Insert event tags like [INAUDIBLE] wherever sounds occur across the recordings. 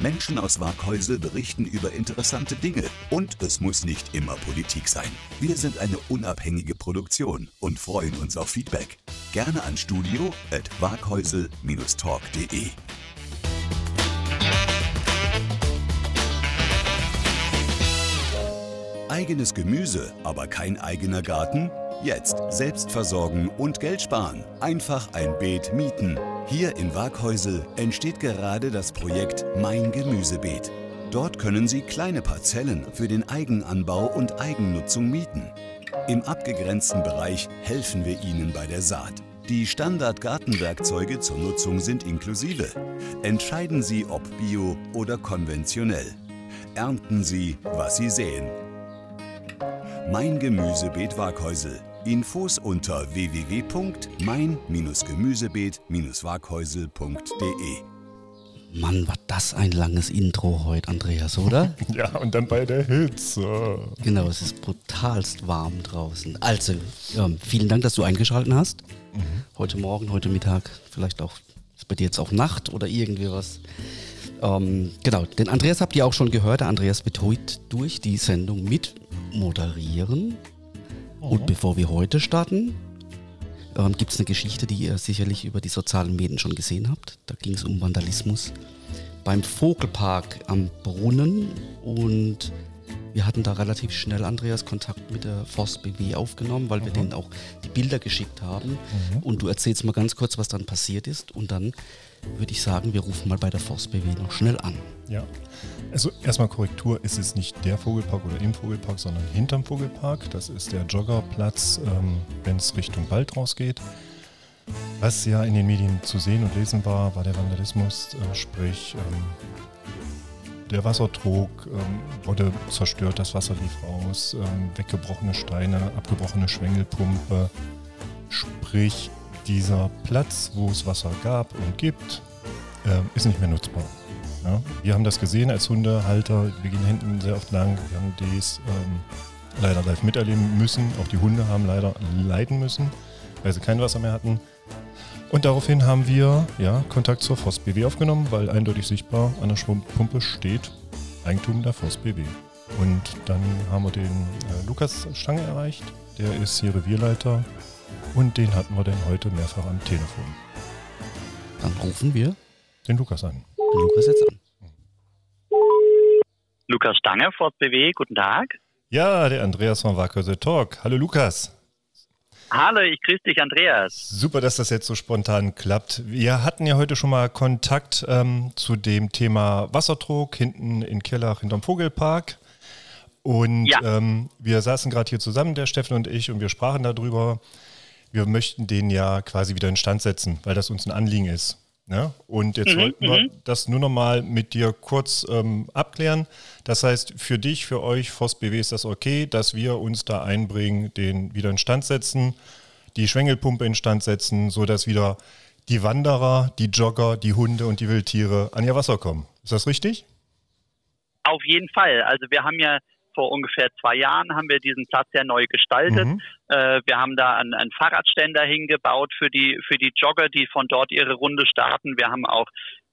Menschen aus Waghäusel berichten über interessante Dinge und es muss nicht immer Politik sein. Wir sind eine unabhängige Produktion und freuen uns auf Feedback. Gerne an studio at waghäusel-talk.de. Eigenes Gemüse, aber kein eigener Garten? Jetzt selbst versorgen und Geld sparen. Einfach ein Beet mieten. Hier in Waghäusel entsteht gerade das Projekt Mein Gemüsebeet. Dort können Sie kleine Parzellen für den Eigenanbau und Eigennutzung mieten. Im abgegrenzten Bereich helfen wir Ihnen bei der Saat. Die Standard-Gartenwerkzeuge zur Nutzung sind inklusive. Entscheiden Sie, ob bio oder konventionell. Ernten Sie, was Sie säen. Mein Gemüsebeet Waghäusel. Infos unter www.mein-gemüsebeet-waghäusel.de. Mann, war das ein langes Intro heute, Andreas, oder? [LAUGHS] ja, und dann bei der Hitze. Genau, es ist brutalst warm draußen. Also, ja, vielen Dank, dass du eingeschaltet hast. Mhm. Heute Morgen, heute Mittag, vielleicht auch, ist bei dir jetzt auch Nacht oder irgendwie was. Ähm, genau, den Andreas habt ihr auch schon gehört. Der Andreas wird heute durch die Sendung mit moderieren. Und bevor wir heute starten, ähm, gibt es eine Geschichte, die ihr sicherlich über die sozialen Medien schon gesehen habt. Da ging es um Vandalismus beim Vogelpark am Brunnen und wir hatten da relativ schnell, Andreas, Kontakt mit der Forst BW aufgenommen, weil wir mhm. denen auch die Bilder geschickt haben. Mhm. Und du erzählst mal ganz kurz, was dann passiert ist. Und dann würde ich sagen, wir rufen mal bei der Forst BW noch schnell an. Ja, also erstmal Korrektur, es ist nicht der Vogelpark oder im Vogelpark, sondern hinterm Vogelpark. Das ist der Joggerplatz, ähm, wenn es Richtung Wald rausgeht. Was ja in den Medien zu sehen und lesen war, war der Vandalismus, äh, sprich ähm, der Wassertrog ähm, wurde zerstört, das Wasser lief raus, ähm, weggebrochene Steine, abgebrochene Schwengelpumpe, sprich dieser Platz, wo es Wasser gab und gibt, äh, ist nicht mehr nutzbar. Ja? Wir haben das gesehen als Hundehalter, wir gehen hinten sehr oft lang, wir haben dies ähm, leider live miterleben müssen, auch die Hunde haben leider leiden müssen, weil sie kein Wasser mehr hatten. Und daraufhin haben wir ja, Kontakt zur Forst BW aufgenommen, weil eindeutig sichtbar an der Schwimmpumpe steht Eigentum der Forst BW. Und dann haben wir den äh, Lukas Stange erreicht, der ist hier Revierleiter und den hatten wir dann heute mehrfach am Telefon. Dann rufen wir den Lukas an. Den Lukas jetzt an. Lukas Stange, Fort BW, guten Tag. Ja, der Andreas von Wackerse Talk. Hallo Lukas. Hallo, ich grüße dich, Andreas. Super, dass das jetzt so spontan klappt. Wir hatten ja heute schon mal Kontakt ähm, zu dem Thema Wassertrog hinten in Kirlach hinterm Vogelpark. Und ja. ähm, wir saßen gerade hier zusammen, der Steffen und ich, und wir sprachen darüber, wir möchten den ja quasi wieder in Stand setzen, weil das uns ein Anliegen ist. Ne? Und jetzt mhm, wollten wir mhm. das nur noch mal mit dir kurz ähm, abklären. Das heißt, für dich, für euch, Voss BW, ist das okay, dass wir uns da einbringen, den wieder in Stand setzen, die Schwengelpumpe in Stand setzen, sodass wieder die Wanderer, die Jogger, die Hunde und die Wildtiere an ihr Wasser kommen. Ist das richtig? Auf jeden Fall. Also wir haben ja vor ungefähr zwei Jahren haben wir diesen Platz ja neu gestaltet. Mhm. Äh, wir haben da einen, einen Fahrradständer hingebaut für die, für die Jogger, die von dort ihre Runde starten. Wir haben auch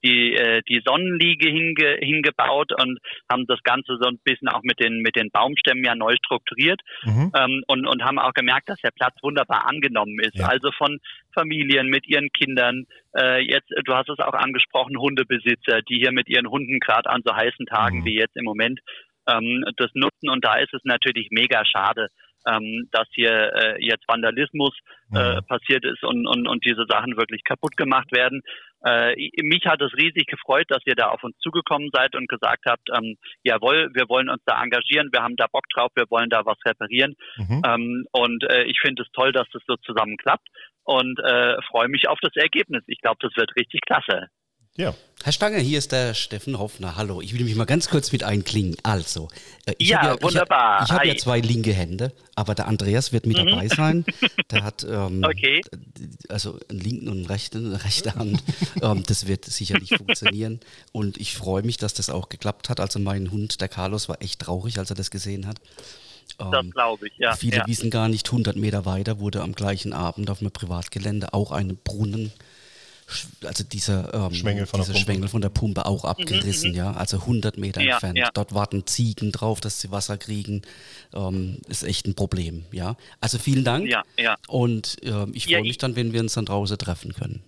die, äh, die Sonnenliege hinge, hingebaut und haben das Ganze so ein bisschen auch mit den, mit den Baumstämmen ja neu strukturiert mhm. ähm, und, und haben auch gemerkt, dass der Platz wunderbar angenommen ist. Ja. Also von Familien mit ihren Kindern, äh, jetzt, du hast es auch angesprochen, Hundebesitzer, die hier mit ihren Hunden gerade an so heißen Tagen mhm. wie jetzt im Moment ähm, das nutzen. Und da ist es natürlich mega schade, ähm, dass hier äh, jetzt Vandalismus äh, mhm. passiert ist und, und, und diese Sachen wirklich kaputt gemacht werden. Äh, mich hat es riesig gefreut, dass ihr da auf uns zugekommen seid und gesagt habt, ähm, jawohl, wir wollen uns da engagieren, wir haben da Bock drauf, wir wollen da was reparieren. Mhm. Ähm, und äh, ich finde es toll, dass das so zusammen klappt und äh, freue mich auf das Ergebnis. Ich glaube, das wird richtig klasse. Ja. Herr Stange, hier ist der Steffen Hoffner. Hallo, ich will mich mal ganz kurz mit einklingen. Also, äh, ich ja, ja, wunderbar. Ich, ich habe ja zwei linke Hände, aber der Andreas wird mit mhm. dabei sein. [LAUGHS] Der hat ähm, okay. also einen linken und einen rechten, eine rechte Hand. ähm, das wird sicherlich [LAUGHS] funktionieren. Und ich freue mich, dass das auch geklappt hat. Also mein Hund, der Carlos, war echt traurig, als er das gesehen hat. Ähm, das glaube ich, ja. Viele ja. wissen gar nicht, 100 Meter weiter wurde am gleichen Abend auf einem Privatgelände auch ein Brunnen also dieser, ähm, Schwengel, von dieser Schwengel von der Pumpe auch mhm, abgerissen, mhm, ja, also 100 Meter ja, entfernt. Ja. Dort warten Ziegen drauf, dass sie Wasser kriegen. Ähm, ist echt ein Problem, ja. Also vielen Dank ja, ja. und äh, ich freue mich dann, wenn wir uns dann draußen treffen können.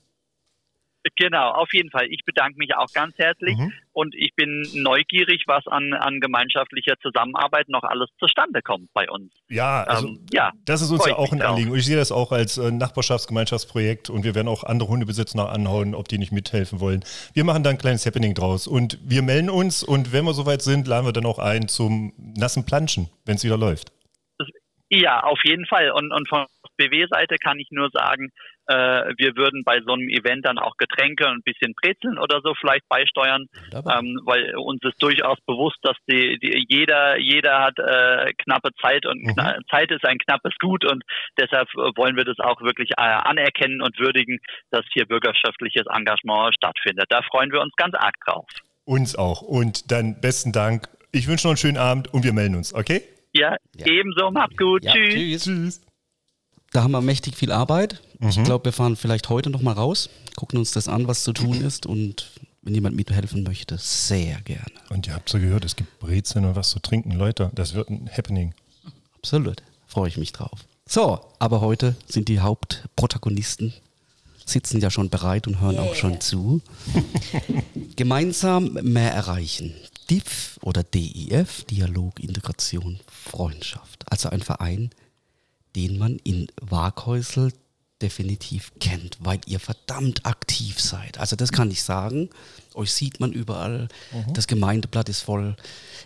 Genau, auf jeden Fall. Ich bedanke mich auch ganz herzlich mhm. und ich bin neugierig, was an, an gemeinschaftlicher Zusammenarbeit noch alles zustande kommt bei uns. Ja, also ähm, ja, das ist uns ja auch ein Anliegen. Ich sehe das auch als äh, Nachbarschaftsgemeinschaftsprojekt und wir werden auch andere Hundebesitzer anhauen, ob die nicht mithelfen wollen. Wir machen da ein kleines Happening draus und wir melden uns und wenn wir soweit sind, laden wir dann auch ein zum nassen Planschen, wenn es wieder läuft. Ja, auf jeden Fall. Und, und von BW-Seite kann ich nur sagen, äh, wir würden bei so einem Event dann auch Getränke und ein bisschen Brezeln oder so vielleicht beisteuern, ähm, weil uns ist durchaus bewusst, dass die, die jeder jeder hat äh, knappe Zeit und mhm. kna Zeit ist ein knappes Gut und deshalb wollen wir das auch wirklich äh, anerkennen und würdigen, dass hier bürgerschaftliches Engagement stattfindet. Da freuen wir uns ganz arg drauf. Uns auch. Und dann besten Dank. Ich wünsche noch einen schönen Abend und wir melden uns, okay? Ja, ja. ebenso. Macht gut. Ja, tschüss. tschüss. Da haben wir mächtig viel Arbeit. Mhm. Ich glaube, wir fahren vielleicht heute noch mal raus, gucken uns das an, was zu tun ist und wenn jemand mithelfen möchte, sehr gerne. Und ihr habt so gehört, es gibt Brezeln und was zu trinken. Leute, das wird ein Happening. Absolut. Freue ich mich drauf. So, aber heute sind die Hauptprotagonisten sitzen ja schon bereit und hören yeah. auch schon zu. [LAUGHS] Gemeinsam mehr erreichen. DIF oder DIF, Dialog, Integration, Freundschaft. Also ein Verein, den man in Waghäusel definitiv kennt, weil ihr verdammt aktiv seid. Also das kann ich sagen. Euch sieht man überall. Mhm. Das Gemeindeblatt ist voll.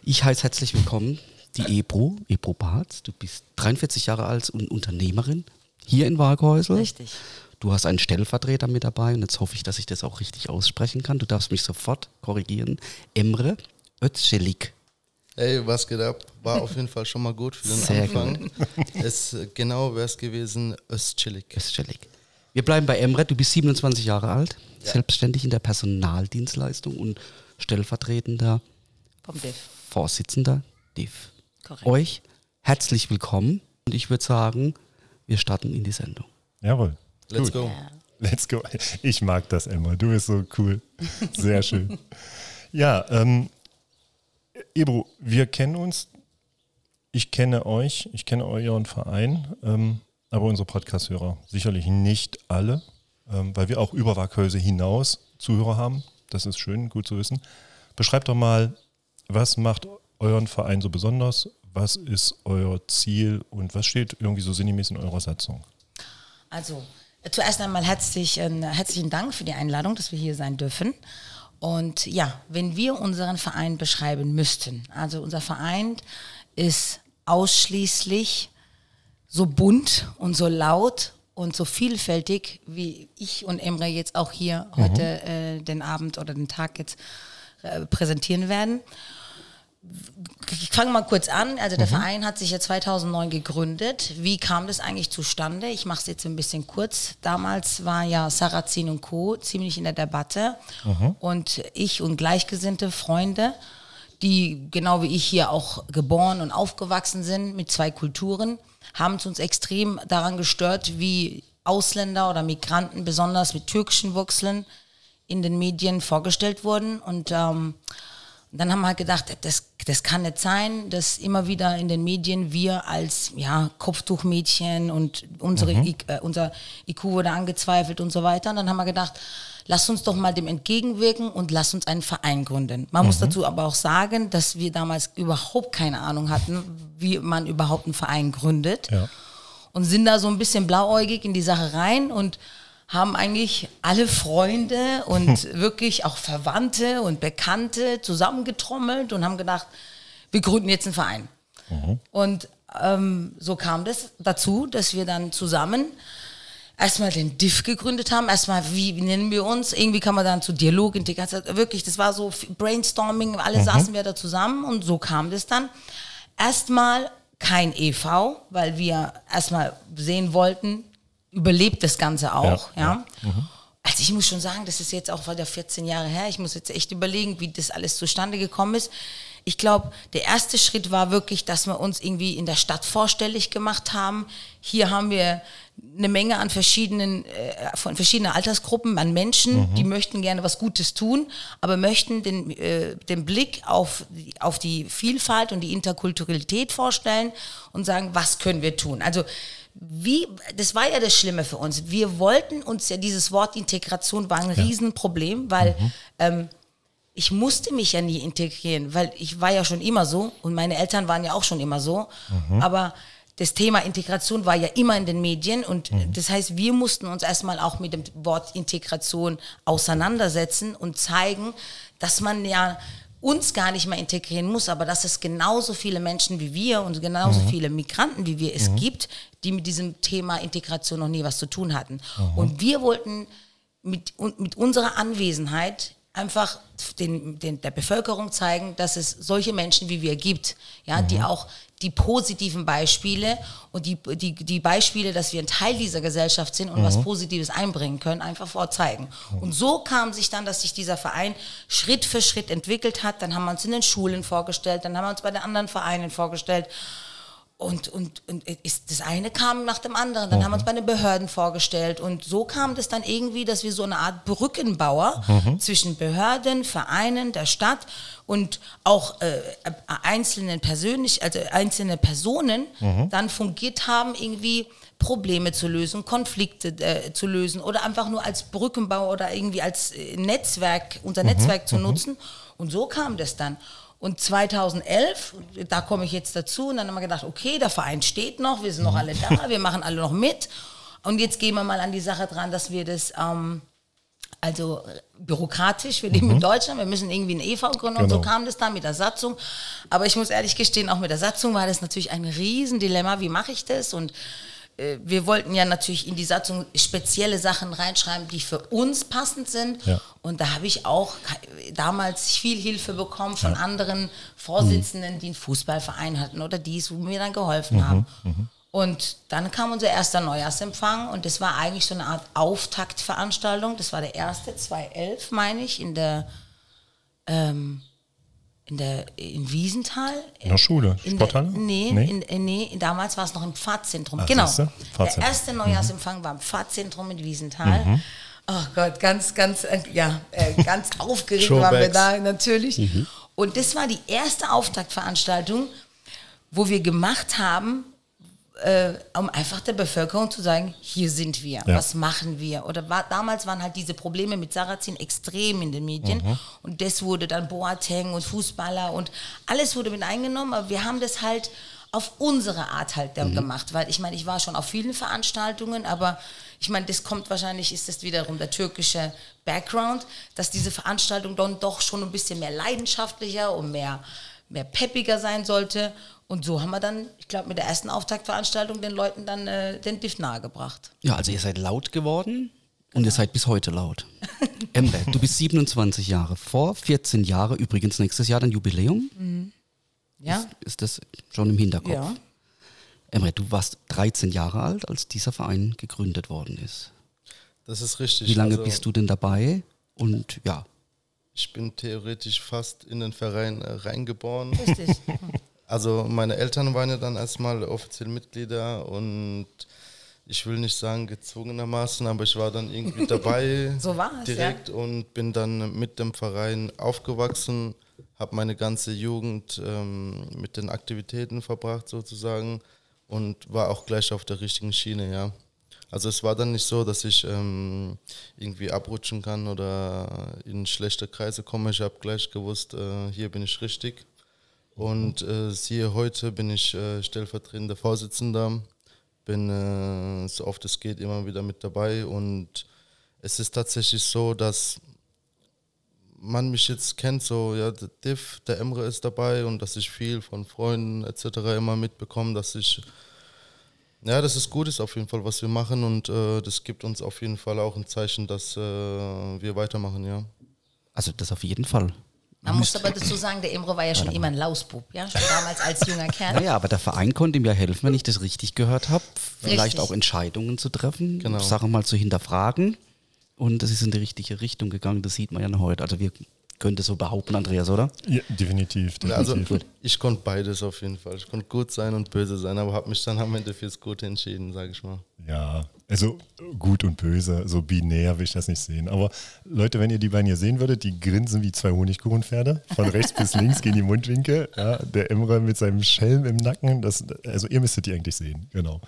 Ich heiße herzlich willkommen die Ebro, Ebro Barz. Du bist 43 Jahre alt und Unternehmerin hier in Waghäusel. Richtig. Du hast einen Stellvertreter mit dabei und jetzt hoffe ich, dass ich das auch richtig aussprechen kann. Du darfst mich sofort korrigieren. Emre Özcelik. Ey, was geht ab? War auf jeden Fall schon mal gut für den Sehr Anfang. es, genau wäre es gewesen, Östchillig. Östchillig. Wir bleiben bei Emre. Du bist 27 Jahre alt, ja. selbstständig in der Personaldienstleistung und stellvertretender Vom DIF. Vorsitzender DIF. Korrekt. Euch herzlich willkommen und ich würde sagen, wir starten in die Sendung. Jawohl. Let's cool. go. Yeah. Let's go. Ich mag das, Emma. Du bist so cool. Sehr schön. ja, ähm, Ebro, wir kennen uns. Ich kenne euch, ich kenne euren Verein, ähm, aber unsere Podcast-Hörer sicherlich nicht alle, ähm, weil wir auch über Waghäuse hinaus Zuhörer haben. Das ist schön, gut zu wissen. Beschreibt doch mal, was macht euren Verein so besonders? Was ist euer Ziel und was steht irgendwie so sinngemäß in eurer Satzung? Also, zuerst einmal herzlich, äh, herzlichen Dank für die Einladung, dass wir hier sein dürfen. Und ja, wenn wir unseren Verein beschreiben müssten, also unser Verein ist ausschließlich so bunt und so laut und so vielfältig, wie ich und Emre jetzt auch hier mhm. heute äh, den Abend oder den Tag jetzt äh, präsentieren werden ich fange mal kurz an. Also der mhm. Verein hat sich ja 2009 gegründet. Wie kam das eigentlich zustande? Ich mache es jetzt ein bisschen kurz. Damals war ja Sarrazin und Co. ziemlich in der Debatte. Mhm. Und ich und gleichgesinnte Freunde, die genau wie ich hier auch geboren und aufgewachsen sind mit zwei Kulturen, haben es uns extrem daran gestört, wie Ausländer oder Migranten, besonders mit türkischen Wurzeln, in den Medien vorgestellt wurden. Und ähm, dann haben wir halt gedacht, das, das kann nicht sein, dass immer wieder in den Medien wir als ja, Kopftuchmädchen und unsere, mhm. äh, unser IQ wurde angezweifelt und so weiter. Und dann haben wir gedacht, lass uns doch mal dem entgegenwirken und lass uns einen Verein gründen. Man mhm. muss dazu aber auch sagen, dass wir damals überhaupt keine Ahnung hatten, wie man überhaupt einen Verein gründet. Ja. Und sind da so ein bisschen blauäugig in die Sache rein und haben eigentlich alle Freunde und wirklich auch Verwandte und Bekannte zusammengetrommelt und haben gedacht, wir gründen jetzt einen Verein. Mhm. Und ähm, so kam das dazu, dass wir dann zusammen erstmal den DIF gegründet haben, erstmal, wie, wie nennen wir uns? Irgendwie kann man dann zu Dialog, Integration, wirklich, das war so Brainstorming, alle mhm. saßen wir da zusammen und so kam das dann. Erstmal kein EV, weil wir erstmal sehen wollten, überlebt das Ganze auch, ja. ja. Mhm. Also ich muss schon sagen, das ist jetzt auch wieder 14 Jahre her. Ich muss jetzt echt überlegen, wie das alles zustande gekommen ist. Ich glaube, der erste Schritt war wirklich, dass wir uns irgendwie in der Stadt vorstellig gemacht haben. Hier haben wir eine Menge an verschiedenen, äh, von verschiedenen Altersgruppen, an Menschen, mhm. die möchten gerne was Gutes tun, aber möchten den, äh, den Blick auf, auf die Vielfalt und die Interkulturalität vorstellen und sagen, was können wir tun? Also wie, das war ja das Schlimme für uns. Wir wollten uns ja, dieses Wort Integration war ein ja. Riesenproblem, weil mhm. ähm, ich musste mich ja nie integrieren, weil ich war ja schon immer so und meine Eltern waren ja auch schon immer so. Mhm. Aber das Thema Integration war ja immer in den Medien und mhm. das heißt, wir mussten uns erstmal auch mit dem Wort Integration auseinandersetzen und zeigen, dass man ja uns gar nicht mehr integrieren muss, aber dass es genauso viele Menschen wie wir und genauso mhm. viele Migranten wie wir es mhm. gibt, die mit diesem Thema Integration noch nie was zu tun hatten. Mhm. Und wir wollten mit, mit unserer Anwesenheit einfach den, den, der Bevölkerung zeigen, dass es solche Menschen wie wir gibt, ja, mhm. die auch die positiven Beispiele und die, die, die Beispiele, dass wir ein Teil dieser Gesellschaft sind und mhm. was Positives einbringen können, einfach vorzeigen. Mhm. Und so kam sich dann, dass sich dieser Verein Schritt für Schritt entwickelt hat. Dann haben wir uns in den Schulen vorgestellt, dann haben wir uns bei den anderen Vereinen vorgestellt. Und, und, und ist, das eine kam nach dem anderen. Dann mhm. haben wir uns bei den Behörden vorgestellt. Und so kam das dann irgendwie, dass wir so eine Art Brückenbauer mhm. zwischen Behörden, Vereinen, der Stadt und auch äh, einzelnen persönlich, also einzelne Personen mhm. dann fungiert haben, irgendwie Probleme zu lösen, Konflikte äh, zu lösen oder einfach nur als Brückenbauer oder irgendwie als äh, Netzwerk, unser mhm. Netzwerk zu mhm. nutzen. Und so kam das dann. Und 2011, da komme ich jetzt dazu, und dann haben wir gedacht, okay, der Verein steht noch, wir sind noch alle da, wir machen alle noch mit. Und jetzt gehen wir mal an die Sache dran, dass wir das, ähm, also bürokratisch, wir leben mhm. in Deutschland, wir müssen irgendwie eine EV gründen genau. und so genau. kam das dann mit der Satzung. Aber ich muss ehrlich gestehen, auch mit der Satzung war das natürlich ein Riesendilemma, wie mache ich das? Und äh, wir wollten ja natürlich in die Satzung spezielle Sachen reinschreiben, die für uns passend sind. Ja. Und da habe ich auch damals viel Hilfe bekommen von ja. anderen Vorsitzenden, mhm. die einen Fußballverein hatten oder die es mir dann geholfen mhm. haben. Mhm. Und dann kam unser erster Neujahrsempfang und das war eigentlich so eine Art Auftaktveranstaltung. Das war der erste, 2011 meine ich, in der ähm, in der in Wiesenthal. In der Schule, in Sporthalle? Der, nee, nee? In, in, nee, damals war es noch im Pfadzentrum. Ach, genau. Pfadzentrum. Der erste Neujahrsempfang mhm. war im Pfadzentrum in Wiesenthal. Mhm. Oh Gott, ganz, ganz, äh, ja, äh, ganz [LAUGHS] aufgeregt waren wir da natürlich. Mhm. Und das war die erste Auftaktveranstaltung, wo wir gemacht haben, äh, um einfach der Bevölkerung zu sagen, hier sind wir, ja. was machen wir? Oder war, damals waren halt diese Probleme mit Sarrazin extrem in den Medien mhm. und das wurde dann Boateng und Fußballer und alles wurde mit eingenommen, aber wir haben das halt auf unsere Art halt dann mhm. gemacht, weil ich meine, ich war schon auf vielen Veranstaltungen, aber ich meine, das kommt wahrscheinlich, ist das wiederum der türkische Background, dass diese Veranstaltung dann doch schon ein bisschen mehr leidenschaftlicher und mehr, mehr peppiger sein sollte. Und so haben wir dann, ich glaube, mit der ersten Auftaktveranstaltung den Leuten dann äh, den Diff nahegebracht. Ja, also ihr seid laut geworden und ihr seid bis heute laut. [LAUGHS] Emre, du bist 27 Jahre. Vor 14 Jahren, übrigens nächstes Jahr dein Jubiläum. Mhm. Ja. Ist, ist, das schon im Hinterkopf? Ja. Emre, du warst 13 Jahre alt, als dieser Verein gegründet worden ist. Das ist richtig. Wie lange also, bist du denn dabei? Und ja. Ich bin theoretisch fast in den Verein äh, reingeboren. Richtig. [LAUGHS] Also meine Eltern waren ja dann erstmal offiziell Mitglieder und ich will nicht sagen gezwungenermaßen, aber ich war dann irgendwie dabei [LAUGHS] so direkt ja. und bin dann mit dem Verein aufgewachsen, habe meine ganze Jugend ähm, mit den Aktivitäten verbracht sozusagen und war auch gleich auf der richtigen Schiene, ja. Also es war dann nicht so, dass ich ähm, irgendwie abrutschen kann oder in schlechte Kreise komme. Ich habe gleich gewusst, äh, hier bin ich richtig. Und äh, siehe, heute bin ich äh, stellvertretender Vorsitzender, bin äh, so oft es geht immer wieder mit dabei und es ist tatsächlich so, dass man mich jetzt kennt, so, ja, der Diff, der Emre ist dabei und dass ich viel von Freunden etc. immer mitbekomme, dass ich Ja, das ist gut, ist auf jeden Fall, was wir machen und äh, das gibt uns auf jeden Fall auch ein Zeichen, dass äh, wir weitermachen, ja. Also das auf jeden Fall. Man muss aber dazu sagen, der Imro war ja schon immer ein Lausbub, ja, schon damals als junger Kerl. Naja, aber der Verein konnte ihm ja helfen, wenn ich das richtig gehört habe, vielleicht Richtig. auch Entscheidungen zu treffen, Genau. Sachen mal zu hinterfragen. Und es ist in die richtige Richtung gegangen, das sieht man ja noch heute. Also wir können das so behaupten, Andreas, oder? Ja, definitiv, Also definitiv. ich konnte beides auf jeden Fall. Ich konnte gut sein und böse sein, aber habe mich dann am Ende fürs Gute entschieden, sage ich mal. Ja, also gut und böse, so binär will ich das nicht sehen. Aber Leute, wenn ihr die beiden hier sehen würdet, die grinsen wie zwei Honigkuchenpferde. Von [LAUGHS] rechts bis links gehen die Mundwinkel. Ja, der Emre mit seinem Schelm im Nacken. Das, also ihr müsstet die eigentlich sehen, genau.